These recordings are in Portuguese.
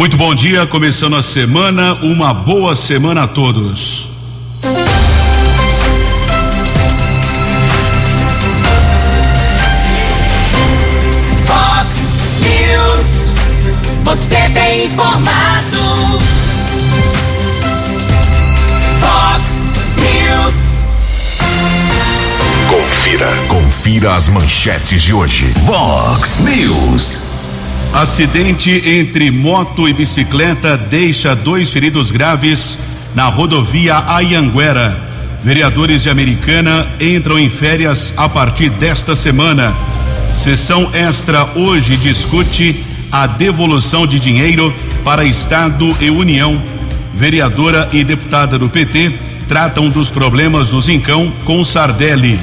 Muito bom dia, começando a semana, uma boa semana a todos. Fox News, você tem informado. Fox News. Confira, confira as manchetes de hoje. Vox News. Acidente entre moto e bicicleta deixa dois feridos graves na rodovia Ayanguera. Vereadores de Americana entram em férias a partir desta semana. Sessão extra hoje discute a devolução de dinheiro para Estado e União. Vereadora e deputada do PT tratam dos problemas do Zincão com Sardelli.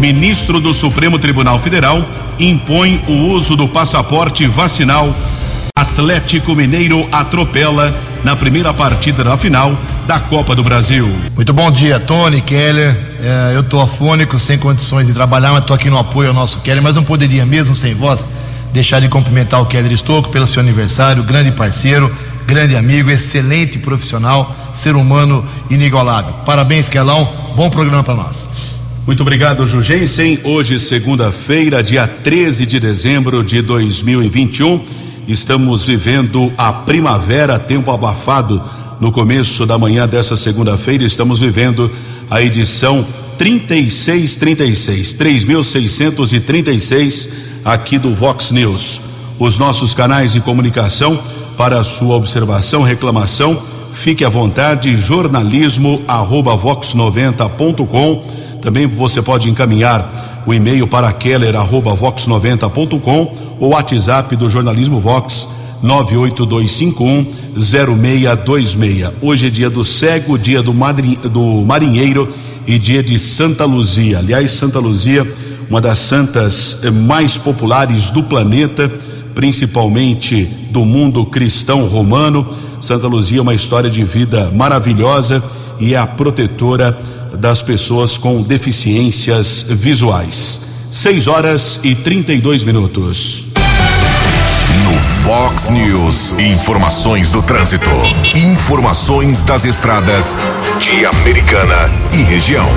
Ministro do Supremo Tribunal Federal impõe o uso do passaporte vacinal. Atlético Mineiro atropela na primeira partida da final da Copa do Brasil. Muito bom dia, Tony, Keller. É, eu tô afônico, sem condições de trabalhar, mas tô aqui no apoio ao nosso Keller, mas não poderia mesmo sem voz deixar de cumprimentar o Keller Estocco pelo seu aniversário, grande parceiro, grande amigo, excelente profissional, ser humano inigualável. Parabéns, Kelão. Bom programa para nós. Muito obrigado, Jugensen. Hoje, segunda-feira, dia 13 de dezembro de 2021, estamos vivendo a primavera, tempo abafado. No começo da manhã dessa segunda-feira, estamos vivendo a edição 3636, 3636 aqui do Vox News. Os nossos canais de comunicação para sua observação, reclamação, fique à vontade, jornalismo arroba vox90.com também você pode encaminhar o e-mail para keller@vox90.com ou WhatsApp do jornalismo Vox 982510626. Hoje é dia do cego, dia do, do marinheiro e dia de Santa Luzia. Aliás, Santa Luzia, uma das santas mais populares do planeta, principalmente do mundo cristão romano. Santa Luzia é uma história de vida maravilhosa e é a protetora das pessoas com deficiências visuais. 6 horas e 32 minutos. No Fox News, informações do trânsito. Informações das estradas de Americana e região.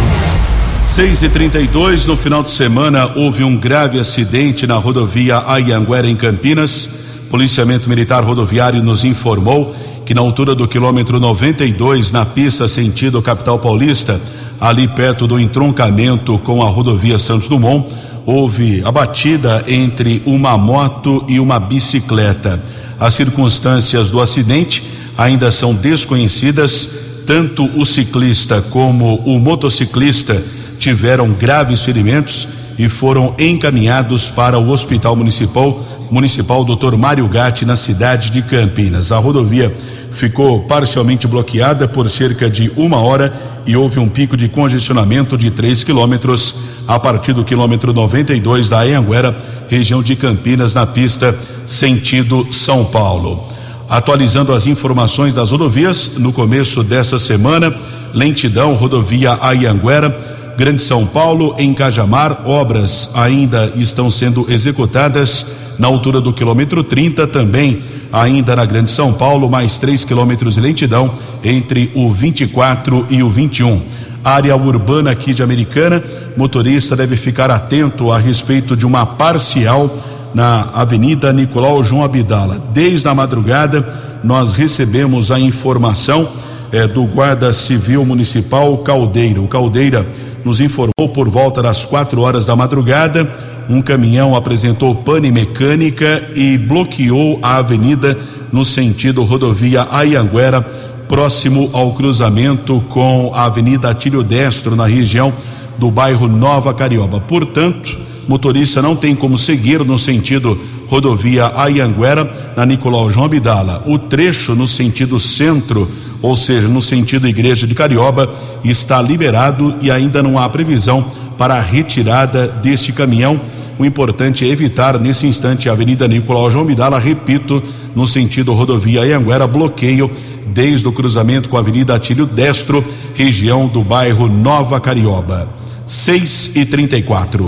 6 e 32 no final de semana houve um grave acidente na rodovia Ayanguera em Campinas. Policiamento Militar Rodoviário nos informou que na altura do quilômetro 92, na pista sentido capital paulista, ali perto do entroncamento com a rodovia Santos Dumont, houve a batida entre uma moto e uma bicicleta. As circunstâncias do acidente ainda são desconhecidas. Tanto o ciclista como o motociclista tiveram graves ferimentos e foram encaminhados para o Hospital Municipal Municipal Dr. Mário Gatti na cidade de Campinas. A rodovia ficou parcialmente bloqueada por cerca de uma hora e houve um pico de congestionamento de 3 quilômetros a partir do quilômetro 92 da Anhanguera, região de Campinas, na pista sentido São Paulo. Atualizando as informações das rodovias, no começo dessa semana, lentidão, rodovia Ayanguera, Grande São Paulo, em Cajamar, obras ainda estão sendo executadas na altura do quilômetro 30, também ainda na Grande São Paulo, mais 3 quilômetros de lentidão entre o 24 e o 21. Área urbana aqui de Americana, motorista deve ficar atento a respeito de uma parcial na Avenida Nicolau João Abdala. Desde a madrugada, nós recebemos a informação eh, do Guarda Civil Municipal Caldeira. O Caldeira nos informou por volta das quatro horas da madrugada. Um caminhão apresentou pane mecânica e bloqueou a avenida no sentido rodovia Ayanguera, próximo ao cruzamento com a Avenida Atílio Destro, na região do bairro Nova Carioba. Portanto, motorista não tem como seguir no sentido rodovia Ayanguera, na Nicolau João Abdala. O trecho no sentido centro ou seja, no sentido Igreja de Carioba, está liberado e ainda não há previsão para a retirada deste caminhão. O importante é evitar nesse instante a Avenida Nicolau João Midala, repito, no sentido rodovia Anhanguera, bloqueio desde o cruzamento com a Avenida Atílio Destro, região do bairro Nova Carioba. 6 e 34.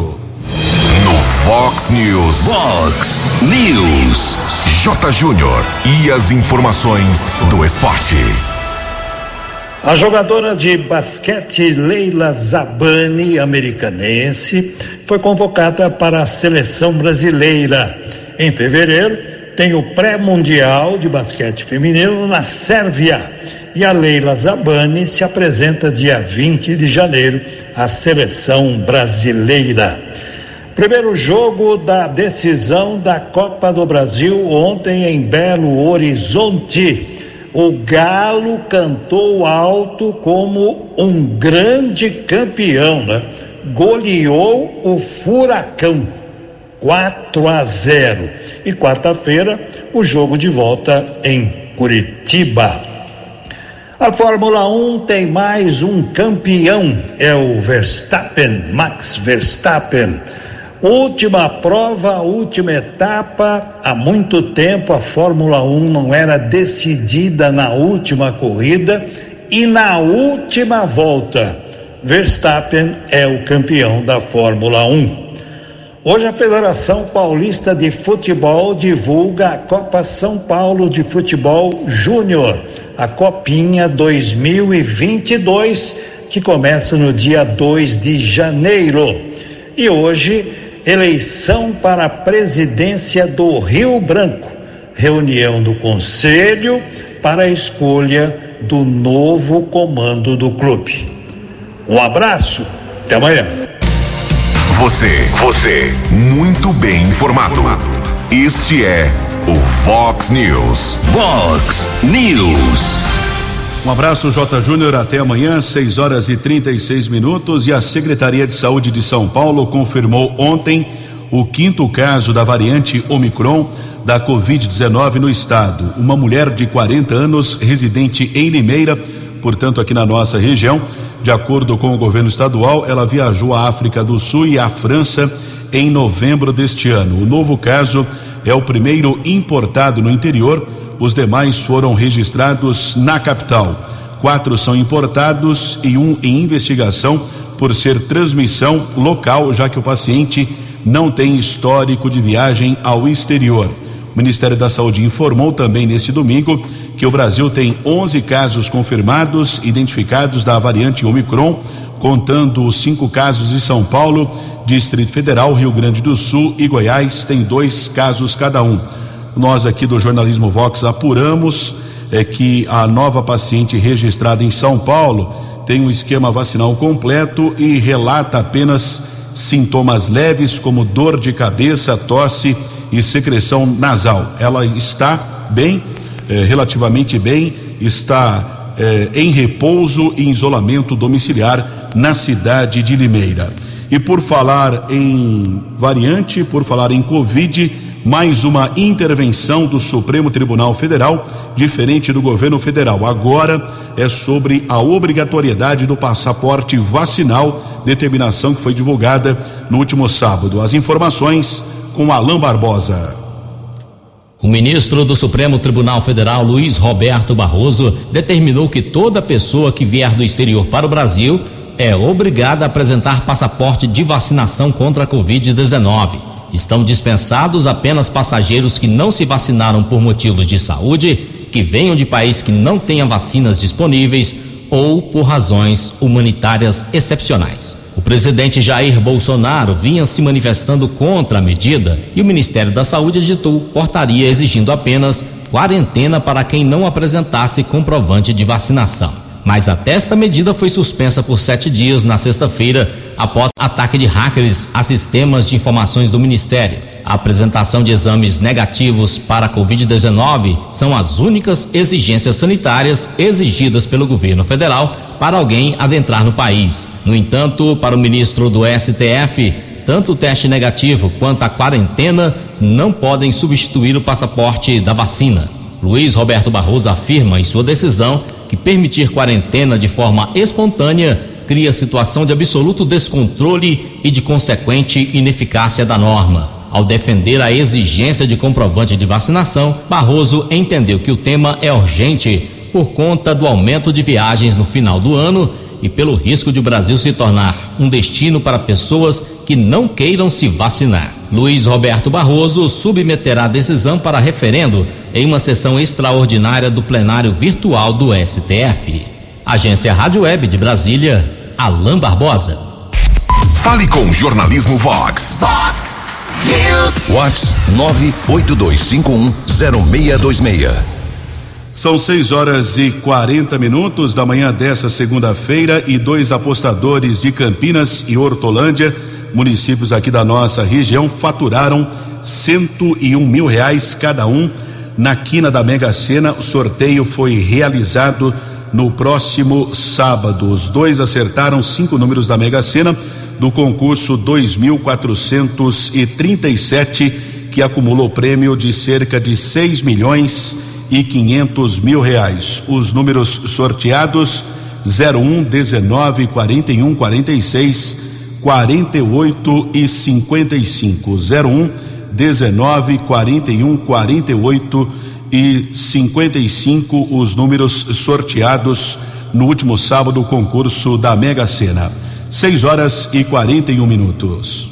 No Fox News. Fox News. J. Júnior e as informações do esporte. A jogadora de basquete Leila Zabani, americanense, foi convocada para a seleção brasileira. Em fevereiro, tem o pré-mundial de basquete feminino na Sérvia. E a Leila Zabani se apresenta dia 20 de janeiro à seleção brasileira. Primeiro jogo da decisão da Copa do Brasil ontem em Belo Horizonte. O Galo cantou alto como um grande campeão, né? Goleou o Furacão 4 a 0. E quarta-feira, o jogo de volta em Curitiba. A Fórmula 1 tem mais um campeão, é o Verstappen, Max Verstappen. Última prova, última etapa. Há muito tempo a Fórmula 1 não era decidida na última corrida e na última volta. Verstappen é o campeão da Fórmula 1. Hoje a Federação Paulista de Futebol divulga a Copa São Paulo de Futebol Júnior, a Copinha 2022, que começa no dia 2 de janeiro. E hoje eleição para a presidência do Rio Branco, reunião do conselho para a escolha do novo comando do clube. Um abraço, até amanhã. Você, você, muito bem informado. Este é o Fox News. Fox News. Um abraço, J. Júnior. Até amanhã, 6 horas e 36 minutos. E a Secretaria de Saúde de São Paulo confirmou ontem o quinto caso da variante Omicron da Covid-19 no estado. Uma mulher de 40 anos, residente em Limeira, portanto, aqui na nossa região. De acordo com o governo estadual, ela viajou à África do Sul e à França em novembro deste ano. O novo caso é o primeiro importado no interior os demais foram registrados na capital. Quatro são importados e um em investigação por ser transmissão local, já que o paciente não tem histórico de viagem ao exterior. O Ministério da Saúde informou também neste domingo que o Brasil tem 11 casos confirmados identificados da variante Omicron, contando cinco casos em São Paulo, Distrito Federal, Rio Grande do Sul e Goiás tem dois casos cada um. Nós aqui do jornalismo Vox apuramos é que a nova paciente registrada em São Paulo tem um esquema vacinal completo e relata apenas sintomas leves como dor de cabeça, tosse e secreção nasal. Ela está bem, é, relativamente bem, está é, em repouso e isolamento domiciliar na cidade de Limeira. E por falar em variante, por falar em Covid, mais uma intervenção do Supremo Tribunal Federal, diferente do governo federal. Agora é sobre a obrigatoriedade do passaporte vacinal, determinação que foi divulgada no último sábado. As informações com Alain Barbosa. O ministro do Supremo Tribunal Federal, Luiz Roberto Barroso, determinou que toda pessoa que vier do exterior para o Brasil é obrigada a apresentar passaporte de vacinação contra a Covid-19. Estão dispensados apenas passageiros que não se vacinaram por motivos de saúde, que venham de país que não tenha vacinas disponíveis ou por razões humanitárias excepcionais. O presidente Jair Bolsonaro vinha se manifestando contra a medida e o Ministério da Saúde editou portaria exigindo apenas quarentena para quem não apresentasse comprovante de vacinação. Mas até esta medida foi suspensa por sete dias na sexta-feira após ataque de hackers a sistemas de informações do Ministério. A apresentação de exames negativos para a Covid-19 são as únicas exigências sanitárias exigidas pelo governo federal para alguém adentrar no país. No entanto, para o ministro do STF, tanto o teste negativo quanto a quarentena não podem substituir o passaporte da vacina. Luiz Roberto Barroso afirma em sua decisão que permitir quarentena de forma espontânea cria situação de absoluto descontrole e de consequente ineficácia da norma. Ao defender a exigência de comprovante de vacinação, Barroso entendeu que o tema é urgente por conta do aumento de viagens no final do ano e pelo risco de o Brasil se tornar um destino para pessoas que não queiram se vacinar. Luiz Roberto Barroso submeterá a decisão para referendo em uma sessão extraordinária do plenário virtual do STF. Agência Rádio Web de Brasília, Alain Barbosa. Fale com o Jornalismo Vox. Vox News. Vox 982510626. São 6 horas e 40 minutos da manhã dessa segunda-feira e dois apostadores de Campinas e Hortolândia, municípios aqui da nossa região, faturaram 101 mil reais cada um na quina da Mega Sena. O sorteio foi realizado no próximo sábado. Os dois acertaram cinco números da Mega Sena do concurso 2437, que acumulou prêmio de cerca de 6 milhões e 500 mil reais. Os números sorteados 01, 19, 41, 46, 48 e 55. 01, 19, 41, 48 e 55 os números sorteados no último sábado o concurso da Mega Sena. 6 horas e 41 minutos.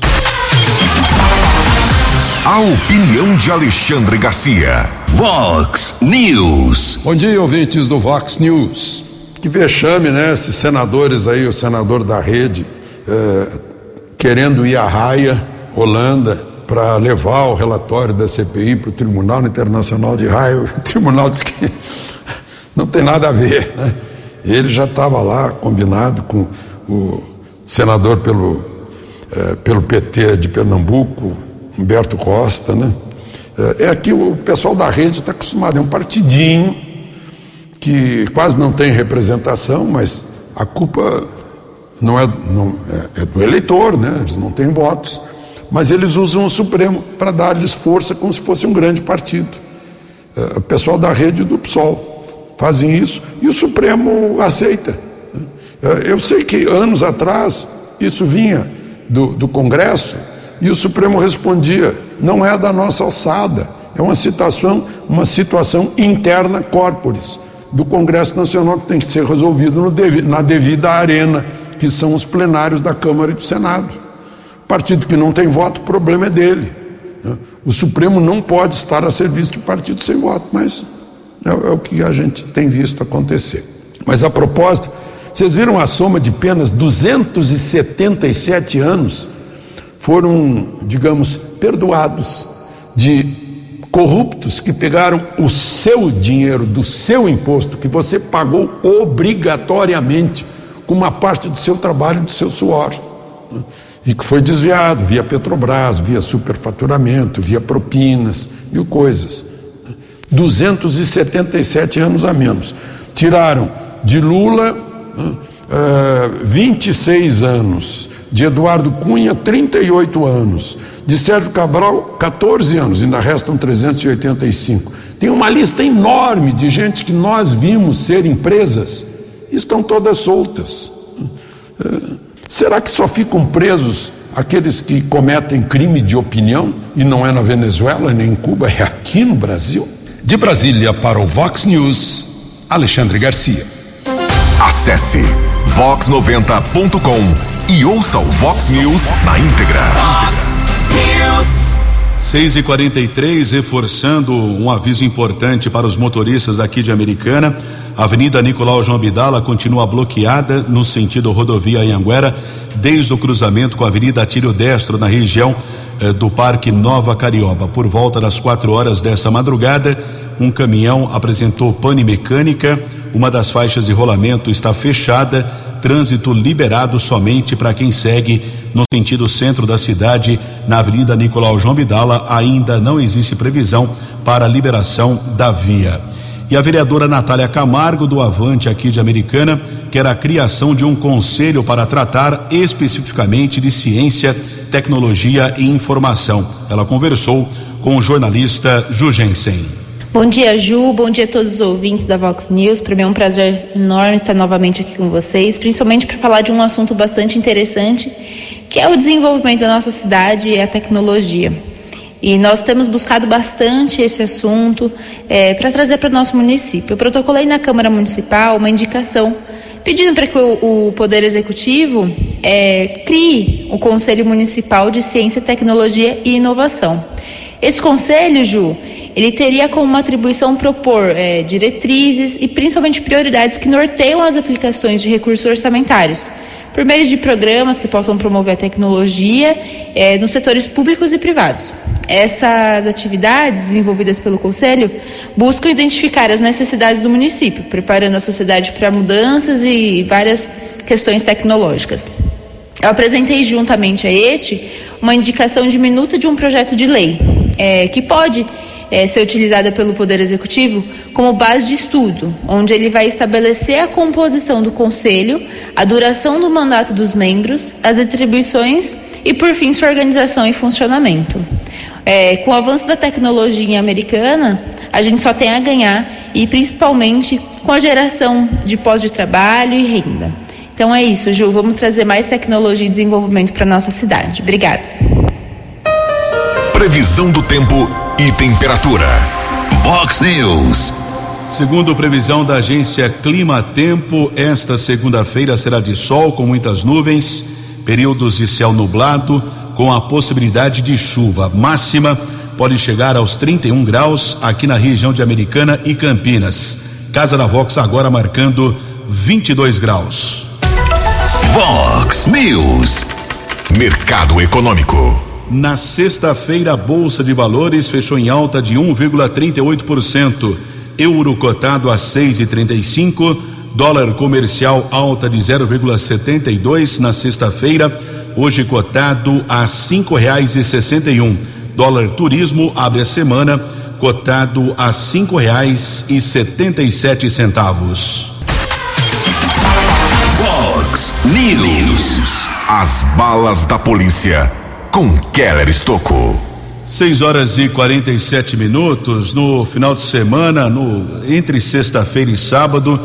A opinião de Alexandre Garcia. Vox News. Bom dia, ouvintes do Vox News. Que vexame, né? Esses senadores aí, o senador da rede, eh, querendo ir à raia, Holanda, para levar o relatório da CPI para o Tribunal Internacional de Raio. O tribunal diz que não tem nada a ver, né? Ele já estava lá combinado com o senador pelo, eh, pelo PT de Pernambuco, Humberto Costa, né? É, é que o pessoal da rede está acostumado, é um partidinho que quase não tem representação, mas a culpa não é, não, é, é do eleitor, né? Eles não têm votos, mas eles usam o Supremo para dar-lhes força como se fosse um grande partido. É, o pessoal da rede do PSOL fazem isso e o Supremo aceita. É, eu sei que anos atrás isso vinha do, do Congresso e o Supremo respondia: não é da nossa alçada, é uma situação, uma situação interna corporis do Congresso Nacional que tem que ser resolvido na devida arena, que são os plenários da Câmara e do Senado. Partido que não tem voto, o problema é dele. Né? O Supremo não pode estar a serviço de partido sem voto, mas é, é o que a gente tem visto acontecer. Mas a propósito, vocês viram a soma de penas 277 anos foram, digamos, perdoados de corruptos que pegaram o seu dinheiro do seu imposto que você pagou obrigatoriamente com uma parte do seu trabalho, do seu suor, né? E que foi desviado via Petrobras, via superfaturamento, via propinas, mil coisas. 277 anos a menos. Tiraram de Lula uh, uh, 26 anos, de Eduardo Cunha, 38 anos, de Sérgio Cabral, 14 anos, ainda restam 385. Tem uma lista enorme de gente que nós vimos ser empresas, estão todas soltas. É, será que só ficam presos aqueles que cometem crime de opinião e não é na Venezuela nem em Cuba, é aqui no Brasil? De Brasília para o Vox News, Alexandre Garcia. Acesse vox90.com e ouça o Vox News na íntegra. Vox News. 6 e 43 reforçando um aviso importante para os motoristas aqui de Americana. A Avenida Nicolau João Bidala continua bloqueada no sentido rodovia Anhanguera, desde o cruzamento com a Avenida Atílio Destro, na região eh, do Parque Nova Carioba. Por volta das quatro horas dessa madrugada, um caminhão apresentou pane mecânica, uma das faixas de rolamento está fechada trânsito liberado somente para quem segue no sentido centro da cidade, na Avenida Nicolau João Bidala, ainda não existe previsão para a liberação da via. E a vereadora Natália Camargo, do Avante aqui de Americana, quer a criação de um conselho para tratar especificamente de ciência, tecnologia e informação. Ela conversou com o jornalista Jugensen. Bom dia, Ju. Bom dia a todos os ouvintes da Vox News. Para mim é um prazer enorme estar novamente aqui com vocês, principalmente para falar de um assunto bastante interessante, que é o desenvolvimento da nossa cidade e a tecnologia. E nós temos buscado bastante esse assunto é, para trazer para o nosso município. Eu protocolei na Câmara Municipal uma indicação pedindo para que o, o Poder Executivo é, crie o Conselho Municipal de Ciência, Tecnologia e Inovação. Esse conselho, Ju, ele teria como atribuição propor é, diretrizes e principalmente prioridades que norteiam as aplicações de recursos orçamentários, por meio de programas que possam promover a tecnologia é, nos setores públicos e privados. Essas atividades desenvolvidas pelo Conselho buscam identificar as necessidades do município, preparando a sociedade para mudanças e várias questões tecnológicas. Eu apresentei juntamente a este uma indicação de minuta de um projeto de lei é, que pode é, ser utilizada pelo Poder Executivo como base de estudo, onde ele vai estabelecer a composição do Conselho, a duração do mandato dos membros, as atribuições e, por fim, sua organização e funcionamento. É, com o avanço da tecnologia americana, a gente só tem a ganhar e principalmente com a geração de pós de trabalho e renda. Então é isso, Ju. Vamos trazer mais tecnologia e desenvolvimento para nossa cidade. Obrigada. Previsão do tempo e temperatura. Vox News. Segundo previsão da agência Clima Tempo, esta segunda-feira será de sol com muitas nuvens, períodos de céu nublado, com a possibilidade de chuva. Máxima pode chegar aos 31 graus aqui na região de Americana e Campinas. Casa da Vox agora marcando 22 graus. Vox News. Mercado Econômico. Na sexta-feira, a Bolsa de Valores fechou em alta de 1,38%. Euro cotado a 6,35. Dólar comercial alta de 0,72 na sexta-feira, hoje cotado a cinco reais e sessenta e um. Dólar turismo abre a semana cotado a cinco reais e setenta e sete centavos. Vox News. As balas da polícia com Keller Estocou. 6 horas e 47 minutos. No final de semana, no, entre sexta-feira e sábado,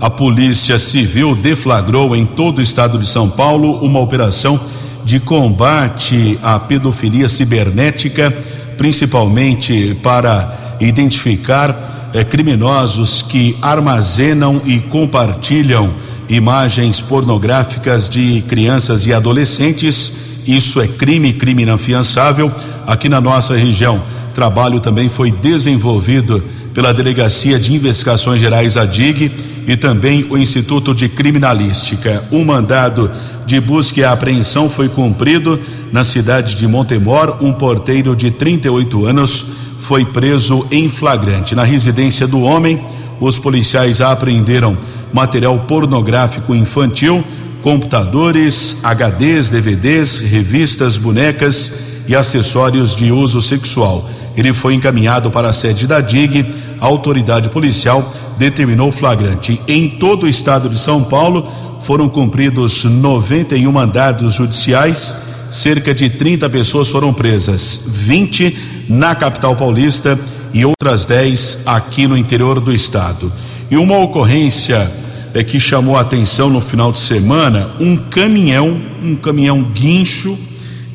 a Polícia Civil deflagrou em todo o estado de São Paulo uma operação de combate à pedofilia cibernética, principalmente para identificar eh, criminosos que armazenam e compartilham imagens pornográficas de crianças e adolescentes isso é crime, crime inafiançável. Aqui na nossa região, trabalho também foi desenvolvido pela Delegacia de Investigações Gerais, a DIG, e também o Instituto de Criminalística. Um mandado de busca e apreensão foi cumprido na cidade de Montemor. Um porteiro de 38 anos foi preso em flagrante. Na residência do homem, os policiais apreenderam material pornográfico infantil computadores, HDs, DVDs, revistas, bonecas e acessórios de uso sexual. Ele foi encaminhado para a sede da DIG. A autoridade policial determinou flagrante. Em todo o estado de São Paulo foram cumpridos 91 mandados judiciais, cerca de 30 pessoas foram presas, 20 na capital paulista e outras 10 aqui no interior do estado. E uma ocorrência é que chamou a atenção no final de semana um caminhão, um caminhão guincho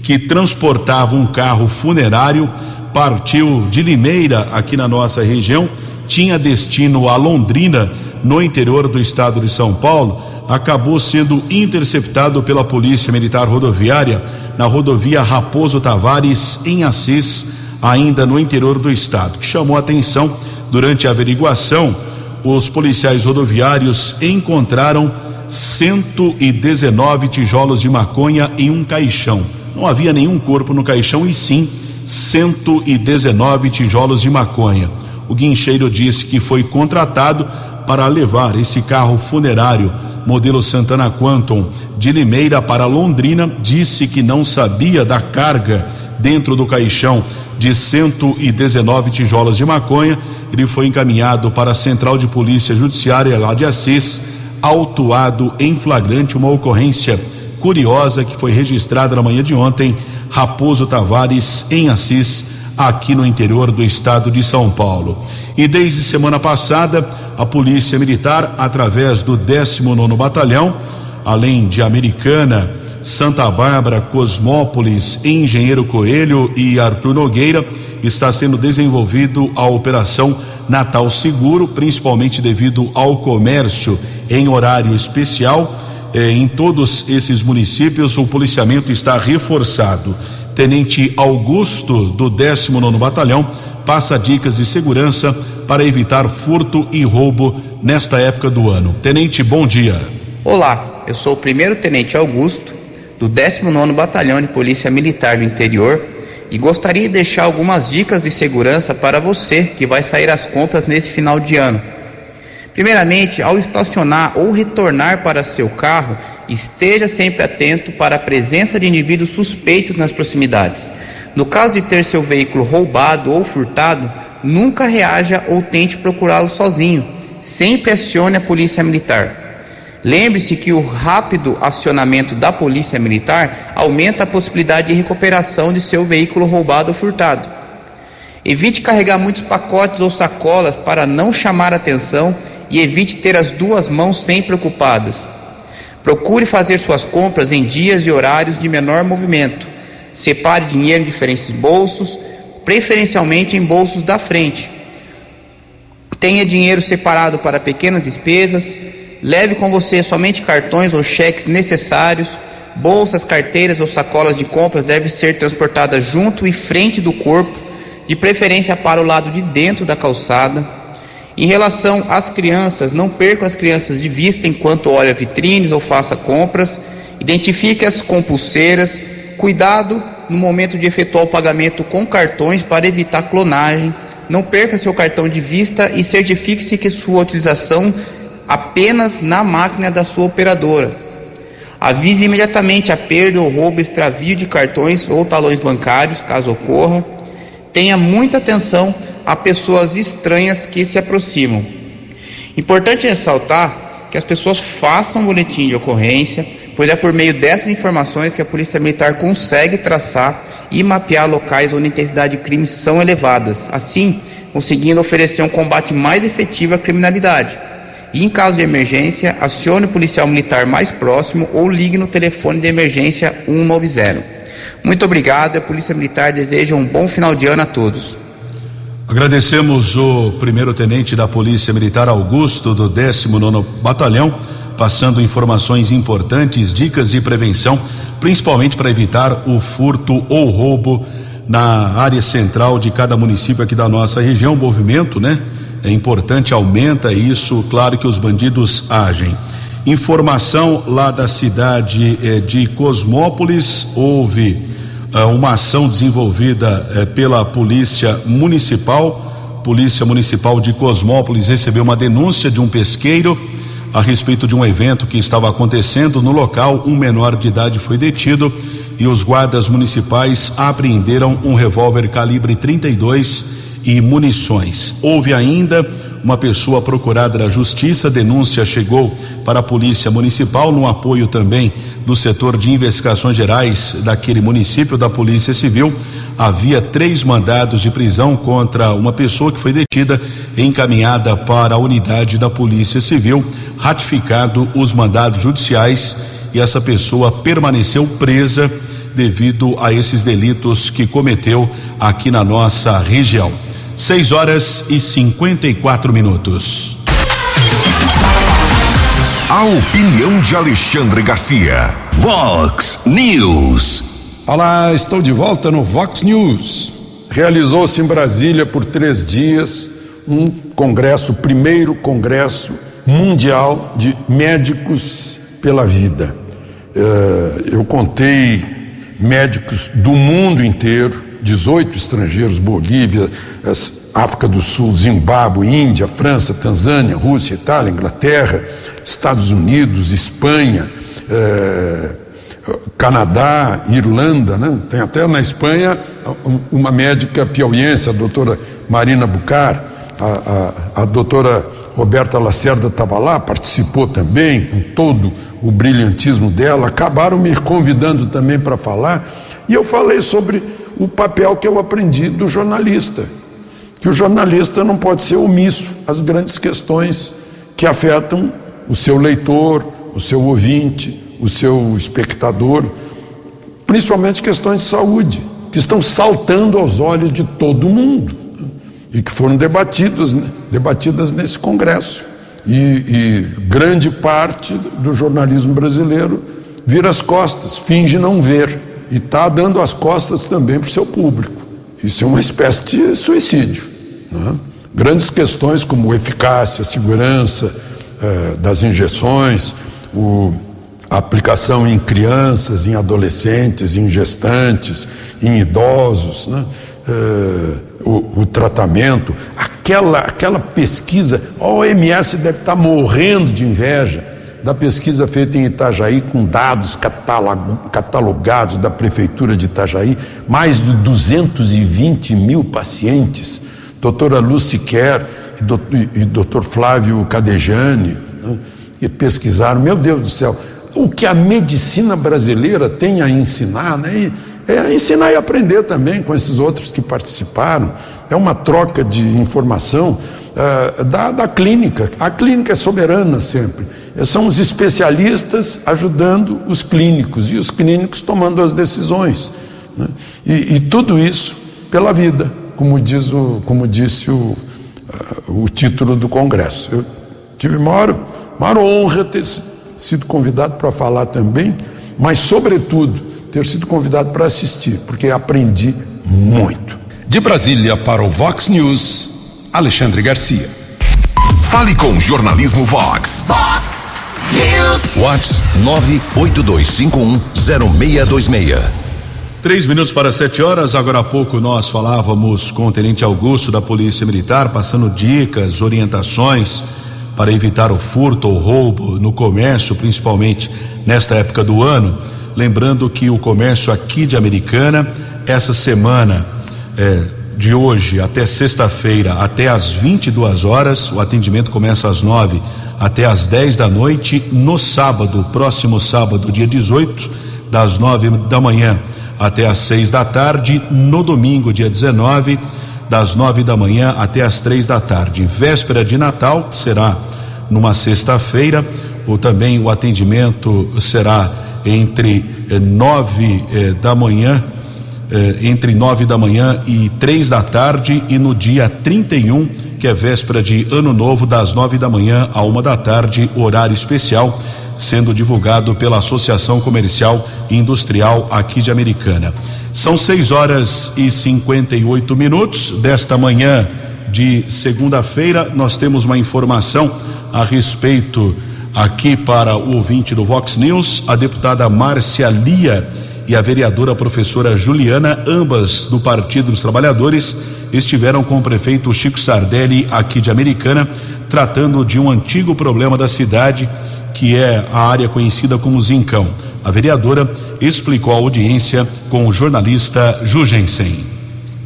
que transportava um carro funerário, partiu de Limeira, aqui na nossa região, tinha destino a Londrina, no interior do estado de São Paulo, acabou sendo interceptado pela Polícia Militar Rodoviária na rodovia Raposo Tavares, em Assis, ainda no interior do estado, que chamou a atenção durante a averiguação os policiais rodoviários encontraram 119 tijolos de maconha em um caixão. Não havia nenhum corpo no caixão e sim 119 tijolos de maconha. O guincheiro disse que foi contratado para levar esse carro funerário modelo Santana Quantum de Limeira para Londrina. Disse que não sabia da carga dentro do caixão de 119 tijolos de maconha ele foi encaminhado para a Central de Polícia Judiciária lá de Assis, autuado em flagrante uma ocorrência curiosa que foi registrada na manhã de ontem, Raposo Tavares, em Assis, aqui no interior do estado de São Paulo. E desde semana passada, a Polícia Militar, através do 19 Batalhão, além de Americana, Santa Bárbara, Cosmópolis, Engenheiro Coelho e Arthur Nogueira, está sendo desenvolvido a operação Natal Seguro, principalmente devido ao comércio em horário especial. Eh, em todos esses municípios, o policiamento está reforçado. Tenente Augusto, do 19 Batalhão, passa dicas de segurança para evitar furto e roubo nesta época do ano. Tenente, bom dia. Olá, eu sou o primeiro tenente Augusto, do 19 Batalhão de Polícia Militar do Interior e gostaria de deixar algumas dicas de segurança para você que vai sair às compras nesse final de ano. Primeiramente, ao estacionar ou retornar para seu carro, esteja sempre atento para a presença de indivíduos suspeitos nas proximidades. No caso de ter seu veículo roubado ou furtado, nunca reaja ou tente procurá-lo sozinho. Sempre acione a polícia militar. Lembre-se que o rápido acionamento da polícia militar aumenta a possibilidade de recuperação de seu veículo roubado ou furtado. Evite carregar muitos pacotes ou sacolas para não chamar atenção e evite ter as duas mãos sempre ocupadas. Procure fazer suas compras em dias e horários de menor movimento. Separe dinheiro em diferentes bolsos, preferencialmente em bolsos da frente. Tenha dinheiro separado para pequenas despesas. Leve com você somente cartões ou cheques necessários. Bolsas, carteiras ou sacolas de compras devem ser transportadas junto e frente do corpo, de preferência para o lado de dentro da calçada. Em relação às crianças, não perca as crianças de vista enquanto olha vitrines ou faça compras. Identifique-as com pulseiras. Cuidado no momento de efetuar o pagamento com cartões para evitar clonagem. Não perca seu cartão de vista e certifique-se que sua utilização apenas na máquina da sua operadora. Avise imediatamente a perda ou roubo, extravio de cartões ou talões bancários, caso ocorra. Tenha muita atenção a pessoas estranhas que se aproximam. Importante ressaltar que as pessoas façam boletim de ocorrência, pois é por meio dessas informações que a Polícia Militar consegue traçar e mapear locais onde a intensidade de crimes são elevadas, assim conseguindo oferecer um combate mais efetivo à criminalidade. E em caso de emergência, acione o policial militar mais próximo ou ligue no telefone de emergência 190. Muito obrigado, a Polícia Militar deseja um bom final de ano a todos. Agradecemos o primeiro tenente da Polícia Militar Augusto do 19 Batalhão, passando informações importantes, dicas de prevenção, principalmente para evitar o furto ou roubo na área central de cada município aqui da nossa região. Movimento, né? É importante, aumenta isso. Claro que os bandidos agem. Informação lá da cidade eh, de Cosmópolis, houve uma ação desenvolvida eh, pela Polícia Municipal. Polícia Municipal de Cosmópolis recebeu uma denúncia de um pesqueiro a respeito de um evento que estava acontecendo no local. Um menor de idade foi detido e os guardas municipais apreenderam um revólver calibre 32 e munições. Houve ainda uma pessoa procurada da justiça, denúncia chegou para a Polícia Municipal, no apoio também do setor de investigações gerais daquele município da Polícia Civil. Havia três mandados de prisão contra uma pessoa que foi detida e encaminhada para a unidade da Polícia Civil, ratificado os mandados judiciais e essa pessoa permaneceu presa devido a esses delitos que cometeu aqui na nossa região. 6 horas e 54 minutos. A opinião de Alexandre Garcia. Vox News. Olá, estou de volta no Vox News. Realizou-se em Brasília por três dias um congresso, o primeiro congresso mundial de médicos pela vida. Eh, eu contei médicos do mundo inteiro, 18 estrangeiros, Bolívia, África do Sul, Zimbábue, Índia, França, Tanzânia, Rússia, Itália, Inglaterra, Estados Unidos, Espanha, eh, Canadá, Irlanda, né? Tem até na Espanha uma médica piauiense, a doutora Marina Bucar, a, a, a doutora Roberta Lacerda estava lá, participou também, com todo o brilhantismo dela, acabaram me convidando também para falar, e eu falei sobre o papel que eu aprendi do jornalista, que o jornalista não pode ser omisso às grandes questões que afetam o seu leitor, o seu ouvinte, o seu espectador, principalmente questões de saúde, que estão saltando aos olhos de todo mundo e que foram debatidos, debatidas nesse congresso. E, e grande parte do jornalismo brasileiro vira as costas, finge não ver e está dando as costas também para o seu público. Isso é uma espécie de suicídio. Né? Grandes questões como eficácia, segurança eh, das injeções, o, a aplicação em crianças, em adolescentes, em gestantes, em idosos, né? eh, o, o, tratamento, aquela, aquela pesquisa, a OMS deve estar morrendo de inveja da pesquisa feita em Itajaí com dados catalogados da Prefeitura de Itajaí, mais de 220 mil pacientes, doutora Lucy Kerr e doutor Flávio Cadejane, né, e pesquisaram, meu Deus do céu, o que a medicina brasileira tem a ensinar, né? E, é ensinar e aprender também com esses outros que participaram, é uma troca de informação uh, da, da clínica, a clínica é soberana sempre são os especialistas ajudando os clínicos e os clínicos tomando as decisões. Né? E, e, tudo isso pela vida, como, diz o, como disse o, uh, o título do Congresso. Eu tive maior, maior honra ter sido convidado para falar também, mas, sobretudo, ter sido convidado para assistir, porque aprendi muito. De Brasília para o Vox News, Alexandre Garcia. Fale com o Jornalismo Vox. Vox News. Vox 982510626. Três minutos para sete horas. Agora há pouco nós falávamos com o Tenente Augusto da Polícia Militar, passando dicas, orientações para evitar o furto ou roubo no comércio, principalmente nesta época do ano. Lembrando que o comércio aqui de Americana, essa semana é, de hoje até sexta-feira, até às 22 horas, o atendimento começa às nove até às 10 da noite, no sábado, próximo sábado, dia 18, das 9 da manhã até às 6 da tarde, no domingo, dia 19, das 9 da manhã até às 3 da tarde. Véspera de Natal, será numa sexta-feira, ou também o atendimento será entre eh, 9 eh, da manhã eh, entre nove da manhã e três da tarde e no dia 31, que é véspera de ano novo, das nove da manhã a uma da tarde, horário especial, sendo divulgado pela Associação Comercial e Industrial aqui de Americana. São seis horas e 58 minutos desta manhã de segunda-feira. Nós temos uma informação a respeito aqui para o ouvinte do Vox News. A deputada Márcia Lia e a vereadora professora Juliana, ambas do Partido dos Trabalhadores, estiveram com o prefeito Chico Sardelli aqui de Americana, tratando de um antigo problema da cidade, que é a área conhecida como Zincão. A vereadora explicou a audiência com o jornalista Jugensen.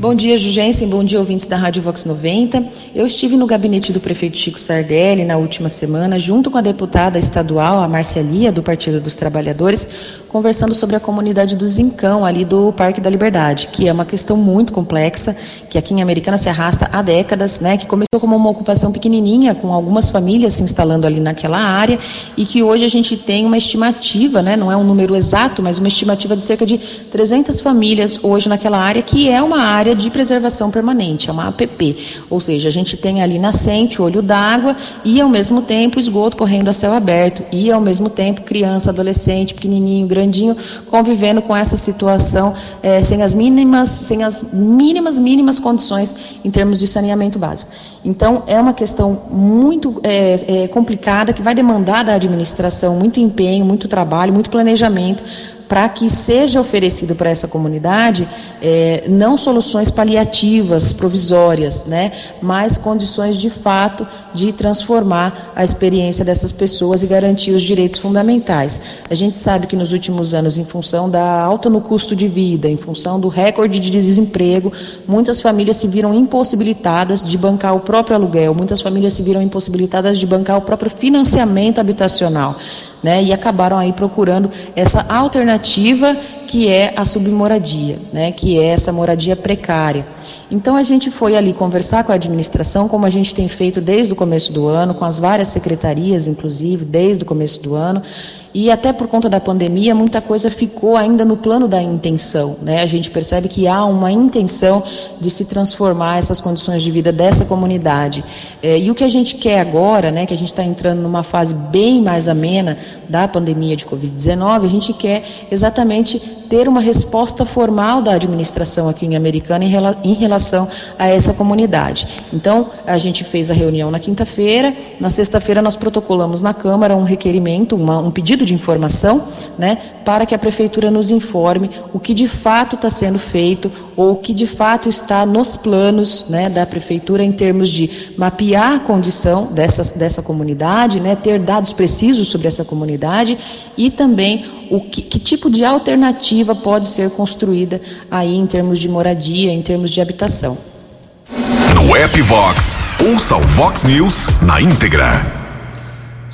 Bom dia, Jugensen. Bom dia, ouvintes da Rádio Vox 90. Eu estive no gabinete do prefeito Chico Sardelli na última semana, junto com a deputada estadual, a Marcelia, do Partido dos Trabalhadores, conversando sobre a comunidade do Zincão, ali do Parque da Liberdade, que é uma questão muito complexa, que aqui em Americana se arrasta há décadas, né, que começou como uma ocupação pequenininha, com algumas famílias se instalando ali naquela área, e que hoje a gente tem uma estimativa, né, não é um número exato, mas uma estimativa de cerca de 300 famílias hoje naquela área, que é uma área de preservação permanente, é uma APP. Ou seja, a gente tem ali nascente, olho d'água e ao mesmo tempo esgoto correndo a céu aberto e ao mesmo tempo criança, adolescente, pequenininho, convivendo com essa situação é, sem as mínimas, sem as mínimas, mínimas condições em termos de saneamento básico. Então, é uma questão muito é, é, complicada que vai demandar da administração muito empenho, muito trabalho, muito planejamento para que seja oferecido para essa comunidade é, não soluções paliativas, provisórias, né, mas condições de fato de transformar a experiência dessas pessoas e garantir os direitos fundamentais. A gente sabe que nos últimos anos, em função da alta no custo de vida, em função do recorde de desemprego, muitas famílias se viram impossibilitadas de bancar o próprio aluguel, muitas famílias se viram impossibilitadas de bancar o próprio financiamento habitacional né, e acabaram aí procurando essa alternativa que é a submoradia, né, que é essa moradia precária. Então a gente foi ali conversar com a administração, como a gente tem feito desde o começo do ano, com as várias secretarias, inclusive, desde o começo do ano, E até por conta da pandemia, muita coisa ficou ainda no plano da intenção. Né? A gente percebe que há uma intenção de se transformar essas condições de vida dessa comunidade. É, e o que a gente quer agora, né, que a gente está entrando numa fase bem mais amena da pandemia de Covid-19, a gente quer exatamente ter uma resposta formal da administração aqui em Americana em relação a essa comunidade. Então, a gente fez a reunião na quinta-feira, na sexta-feira nós protocolamos na Câmara um requerimento, uma, um pedido de informação, né, para que a Prefeitura nos informe o que de fato está sendo feito ou o que de fato está nos planos né, da Prefeitura em termos de mapear a condição dessa, dessa comunidade, né, ter dados precisos sobre essa comunidade e também o que, que tipo de alternativa pode ser construída aí em termos de moradia, em termos de habitação. No app Vox, ouça o Vox News na íntegra.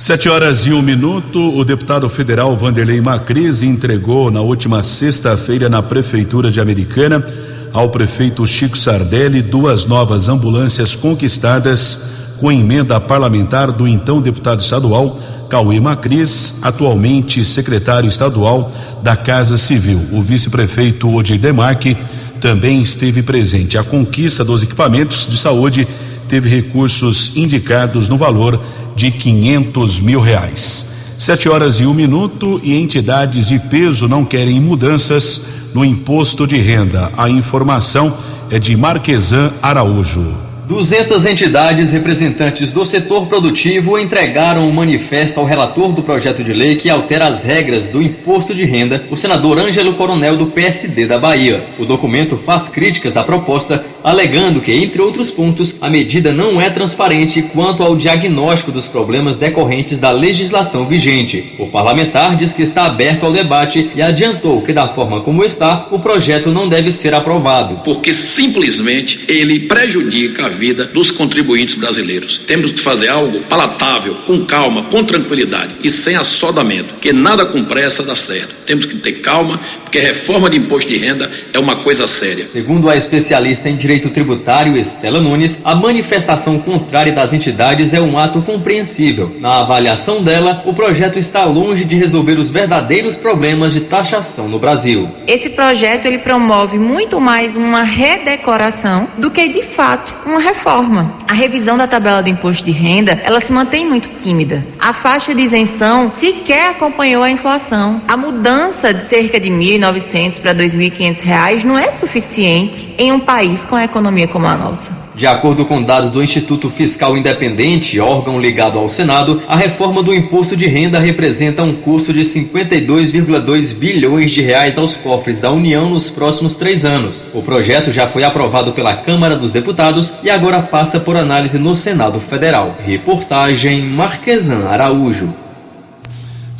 Sete horas e um minuto, o deputado federal Vanderlei Macris entregou na última sexta-feira na Prefeitura de Americana ao prefeito Chico Sardelli duas novas ambulâncias conquistadas com emenda parlamentar do então deputado estadual Cauê Macris, atualmente secretário estadual da Casa Civil. O vice-prefeito Odir Demarque também esteve presente. A conquista dos equipamentos de saúde teve recursos indicados no valor de quinhentos mil reais. Sete horas e um minuto e entidades de peso não querem mudanças no imposto de renda. A informação é de Marquesan Araújo. 200 entidades representantes do setor produtivo entregaram um manifesto ao relator do projeto de lei que altera as regras do imposto de renda, o senador Ângelo Coronel do PSD da Bahia. O documento faz críticas à proposta, alegando que, entre outros pontos, a medida não é transparente quanto ao diagnóstico dos problemas decorrentes da legislação vigente. O parlamentar diz que está aberto ao debate e adiantou que, da forma como está, o projeto não deve ser aprovado. Porque simplesmente ele prejudica a vida dos contribuintes brasileiros. Temos que fazer algo palatável, com calma, com tranquilidade e sem assodamento, porque nada com pressa dá certo. Temos que ter calma, porque reforma de imposto de renda é uma coisa séria. Segundo a especialista em direito tributário Estela Nunes, a manifestação contrária das entidades é um ato compreensível. Na avaliação dela, o projeto está longe de resolver os verdadeiros problemas de taxação no Brasil. Esse projeto ele promove muito mais uma redecoração do que de fato uma reforma. A revisão da tabela do imposto de renda, ela se mantém muito tímida. A faixa de isenção sequer acompanhou a inflação. A mudança de cerca de 1.900 para 2.500 reais não é suficiente em um país com a economia como a nossa. De acordo com dados do Instituto Fiscal Independente, órgão ligado ao Senado, a reforma do imposto de renda representa um custo de 52,2 bilhões de reais aos cofres da União nos próximos três anos. O projeto já foi aprovado pela Câmara dos Deputados e agora passa por análise no Senado Federal. Reportagem Marquesan Araújo.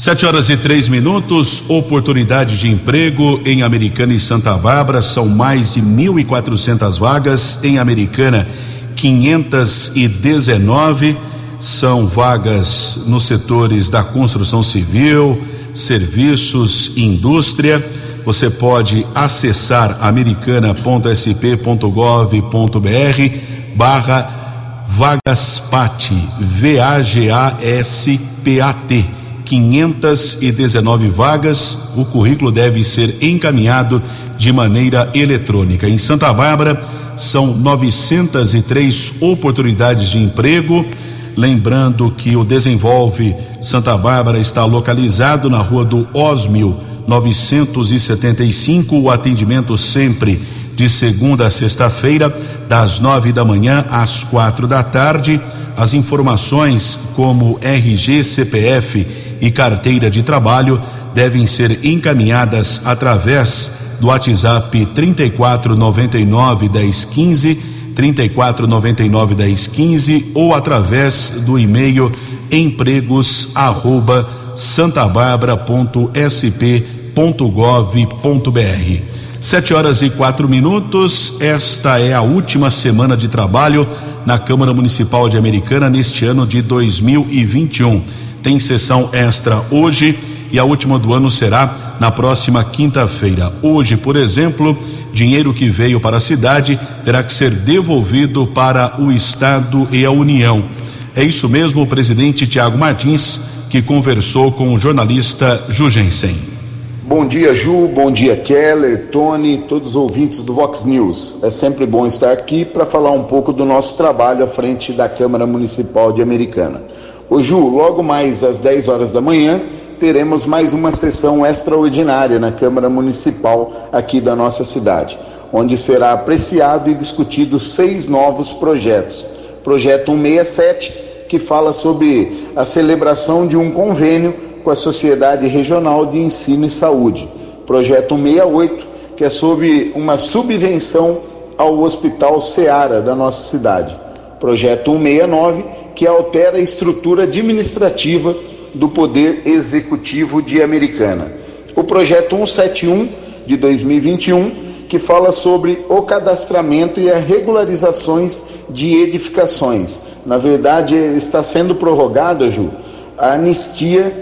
Sete horas e três minutos, oportunidade de emprego em Americana e Santa Bárbara, são mais de 1.400 vagas, em Americana 519, são vagas nos setores da construção civil, serviços, indústria. Você pode acessar americana.sp.gov.br barra vagaspat, V-A-G-A-S-P-A-T 519 vagas. O currículo deve ser encaminhado de maneira eletrônica. Em Santa Bárbara, são 903 oportunidades de emprego. Lembrando que o Desenvolve Santa Bárbara está localizado na rua do Osmio 975. O atendimento sempre de segunda a sexta-feira, das nove da manhã às quatro da tarde. As informações como RG, CPF e carteira de trabalho devem ser encaminhadas através do WhatsApp 3499 1015 3499 1015 ou através do e-mail empregos. Sete horas e quatro minutos. Esta é a última semana de trabalho na Câmara Municipal de Americana neste ano de 2021 tem sessão extra hoje e a última do ano será na próxima quinta-feira. Hoje, por exemplo, dinheiro que veio para a cidade terá que ser devolvido para o Estado e a União. É isso mesmo, o presidente Tiago Martins que conversou com o jornalista Jugensen. Bom dia, Ju. Bom dia, Keller, Tony, todos os ouvintes do Vox News. É sempre bom estar aqui para falar um pouco do nosso trabalho à frente da Câmara Municipal de Americana. Ô, Ju, logo mais às 10 horas da manhã, teremos mais uma sessão extraordinária na Câmara Municipal aqui da nossa cidade, onde será apreciado e discutido seis novos projetos. Projeto 167, que fala sobre a celebração de um convênio com a Sociedade Regional de Ensino e Saúde. Projeto 168, que é sobre uma subvenção ao Hospital Seara da nossa cidade. Projeto 169, que altera a estrutura administrativa do Poder Executivo de Americana. O projeto 171 de 2021, que fala sobre o cadastramento e as regularizações de edificações. Na verdade, está sendo prorrogada, Ju, a anistia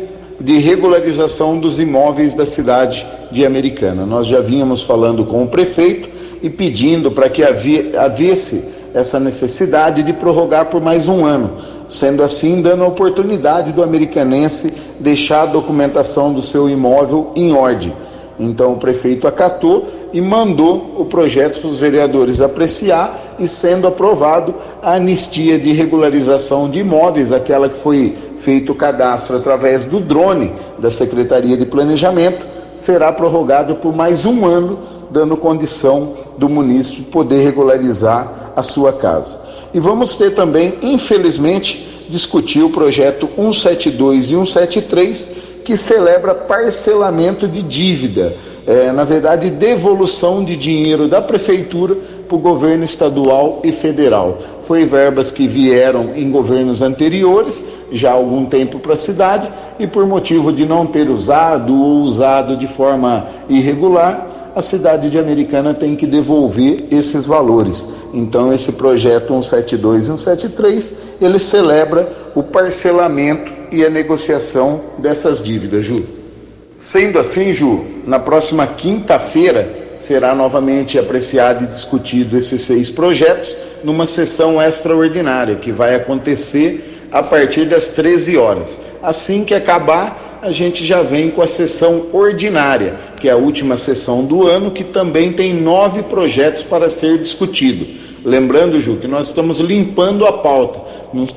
de regularização dos imóveis da cidade de Americana. Nós já vínhamos falando com o prefeito e pedindo para que havesse essa necessidade de prorrogar por mais um ano, sendo assim dando a oportunidade do americanense deixar a documentação do seu imóvel em ordem. Então o prefeito acatou e mandou o projeto para os vereadores apreciar e sendo aprovado a anistia de regularização de imóveis, aquela que foi feito o cadastro através do drone da Secretaria de Planejamento, será prorrogado por mais um ano, dando condição do munícipe poder regularizar a sua casa. E vamos ter também, infelizmente, discutir o projeto 172 e 173, que celebra parcelamento de dívida, é, na verdade, devolução de dinheiro da prefeitura para o governo estadual e federal. Foi verbas que vieram em governos anteriores, já há algum tempo para a cidade, e por motivo de não ter usado ou usado de forma irregular, a cidade de Americana tem que devolver esses valores. Então, esse projeto 172 e 173, ele celebra o parcelamento e a negociação dessas dívidas, Ju. Sendo assim, Ju, na próxima quinta-feira, será novamente apreciado e discutido esses seis projetos numa sessão extraordinária que vai acontecer a partir das 13 horas. Assim que acabar, a gente já vem com a sessão ordinária, que é a última sessão do ano, que também tem nove projetos para ser discutido. Lembrando, Ju, que nós estamos limpando a pauta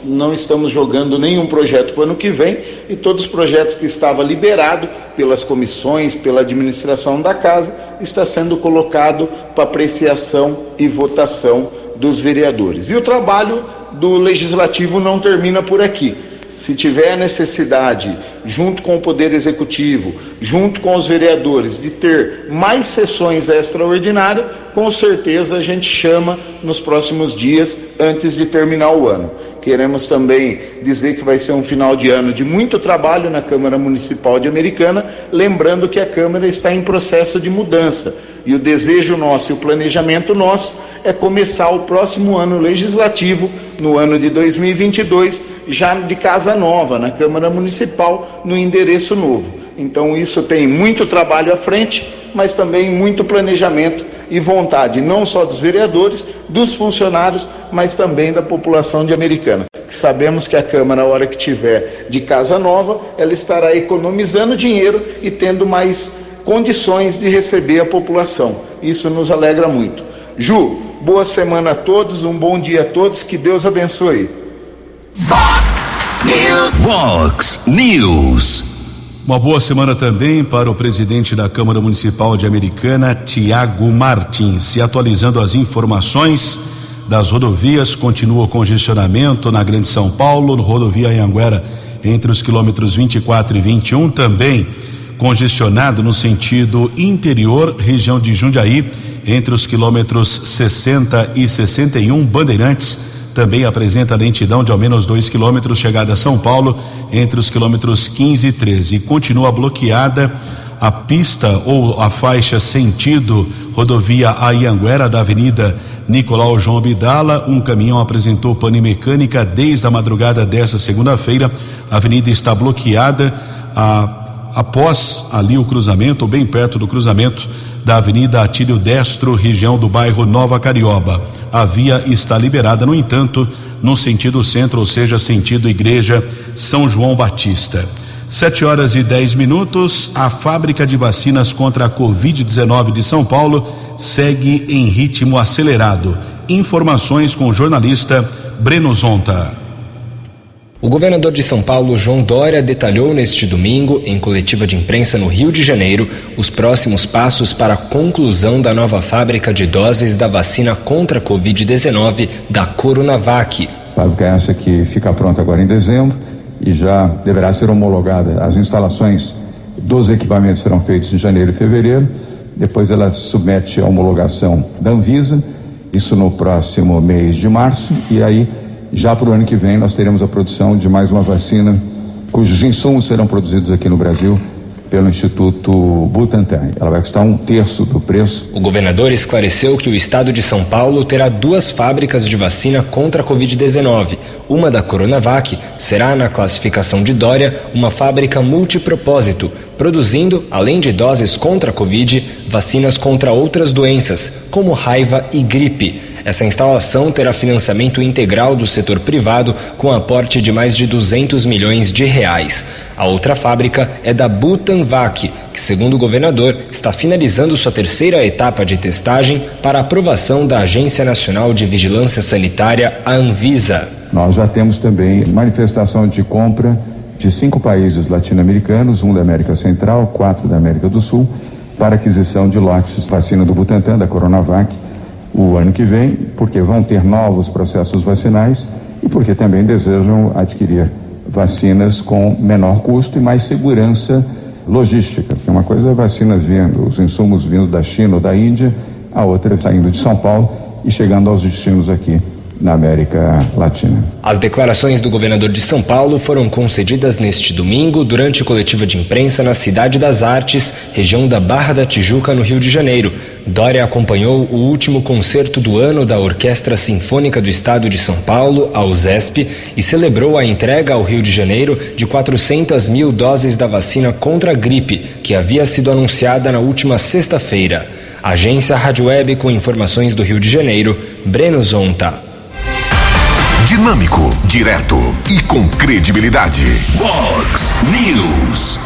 não, estamos jogando nenhum projeto para o ano que vem e todos os projetos que estava liberado pelas comissões, pela administração da casa, está sendo colocado para apreciação e votação dos vereadores. E o trabalho do legislativo não termina por aqui. Se tiver necessidade, junto com o Poder Executivo, junto com os vereadores, de ter mais sessões extraordinárias, com certeza a gente chama nos próximos dias, antes de terminar o ano. Queremos também dizer que vai ser um final de ano de muito trabalho na Câmara Municipal de Americana, lembrando que a Câmara está em processo de mudança. E o desejo nosso e o planejamento nosso é começar o próximo ano legislativo, no ano de 2022, já de casa nova, na Câmara Municipal, no endereço novo. Então, isso tem muito trabalho à frente, mas também muito planejamento e vontade, não só dos vereadores, dos funcionários, mas também da população de Americana. Sabemos que a Câmara, na hora que tiver de casa nova, ela estará economizando dinheiro e tendo mais condições de receber a população. Isso nos alegra muito. Ju, boa semana a todos, um bom dia a todos, que Deus abençoe. Fox News. Fox News. Uma boa semana também para o presidente da Câmara Municipal de Americana, Tiago Martins. E atualizando as informações das rodovias, continua o congestionamento na Grande São Paulo, rodovia Anhanguera, entre os quilômetros 24 e 21, também congestionado no sentido interior, região de Jundiaí, entre os quilômetros 60 e 61, Bandeirantes também apresenta lentidão de ao menos 2 quilômetros, chegada a São Paulo, entre os quilômetros 15 e 13. E continua bloqueada a pista ou a faixa sentido rodovia Ayanguera da Avenida Nicolau João Abdala. Um caminhão apresentou pane mecânica desde a madrugada desta segunda-feira. A avenida está bloqueada a, após ali o cruzamento, ou bem perto do cruzamento da Avenida Atílio Destro, região do bairro Nova Carioba. A via está liberada, no entanto, no sentido centro, ou seja, sentido Igreja São João Batista. Sete horas e dez minutos. A fábrica de vacinas contra a Covid-19 de São Paulo segue em ritmo acelerado. Informações com o jornalista Breno Zonta. O governador de São Paulo, João Dória, detalhou neste domingo, em coletiva de imprensa no Rio de Janeiro, os próximos passos para a conclusão da nova fábrica de doses da vacina contra a Covid-19 da Coronavac. Fábrica essa que fica pronta agora em dezembro e já deverá ser homologada. As instalações dos equipamentos serão feitas em janeiro e fevereiro. Depois ela submete a homologação da Anvisa, isso no próximo mês de março, e aí já para o ano que vem, nós teremos a produção de mais uma vacina, cujos insumos serão produzidos aqui no Brasil pelo Instituto Butantan. Ela vai custar um terço do preço. O governador esclareceu que o estado de São Paulo terá duas fábricas de vacina contra a Covid-19. Uma da Coronavac será, na classificação de Dória, uma fábrica multipropósito, produzindo, além de doses contra a Covid, vacinas contra outras doenças, como raiva e gripe. Essa instalação terá financiamento integral do setor privado com aporte de mais de 200 milhões de reais. A outra fábrica é da Butanvac, que, segundo o governador, está finalizando sua terceira etapa de testagem para aprovação da Agência Nacional de Vigilância Sanitária, a Anvisa. Nós já temos também manifestação de compra de cinco países latino-americanos, um da América Central, quatro da América do Sul, para aquisição de lotes vacina do Butantan, da Coronavac o ano que vem, porque vão ter novos processos vacinais e porque também desejam adquirir vacinas com menor custo e mais segurança logística. Porque uma coisa é vacina vindo, os insumos vindo da China ou da Índia, a outra é saindo de São Paulo e chegando aos destinos aqui na América Latina. As declarações do governador de São Paulo foram concedidas neste domingo durante coletiva de imprensa na Cidade das Artes, região da Barra da Tijuca, no Rio de Janeiro. Dória acompanhou o último concerto do ano da Orquestra Sinfônica do Estado de São Paulo, a USESP, e celebrou a entrega ao Rio de Janeiro de 400 mil doses da vacina contra a gripe, que havia sido anunciada na última sexta-feira. Agência Rádio Web com informações do Rio de Janeiro, Breno Zonta. Dinâmico, direto e com credibilidade. Vox News.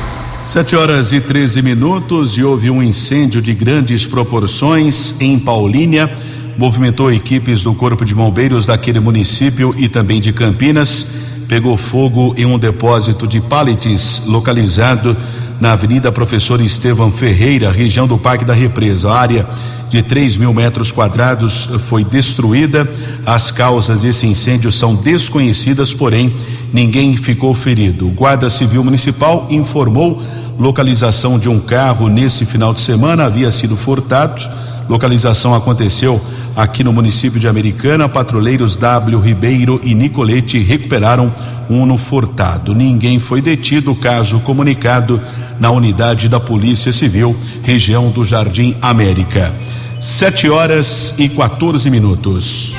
Sete horas e 13 minutos e houve um incêndio de grandes proporções em Paulínia. Movimentou equipes do Corpo de Bombeiros daquele município e também de Campinas. Pegou fogo em um depósito de pallets localizado na Avenida Professor Estevam Ferreira, região do Parque da Represa. A área de 3 mil metros quadrados foi destruída. As causas desse incêndio são desconhecidas, porém ninguém ficou ferido. O Guarda Civil Municipal informou localização de um carro nesse final de semana havia sido furtado. Localização aconteceu aqui no município de Americana. Patrulheiros W Ribeiro e Nicolete recuperaram um Uno furtado. Ninguém foi detido. Caso comunicado na unidade da Polícia Civil, região do Jardim América. Sete horas e 14 minutos.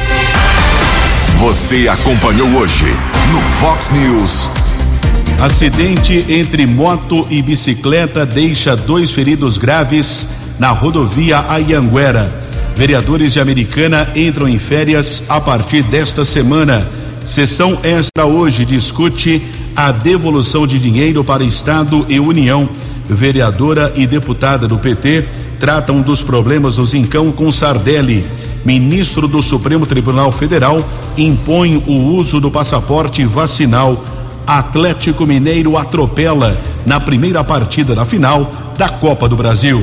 Você acompanhou hoje no Fox News. Acidente entre moto e bicicleta deixa dois feridos graves na rodovia Ayanguera. Vereadores de Americana entram em férias a partir desta semana. Sessão extra hoje discute a devolução de dinheiro para Estado e União. Vereadora e deputada do PT tratam dos problemas do Zincão com Sardelli. Ministro do Supremo Tribunal Federal impõe o uso do passaporte vacinal. Atlético Mineiro atropela na primeira partida da final da Copa do Brasil.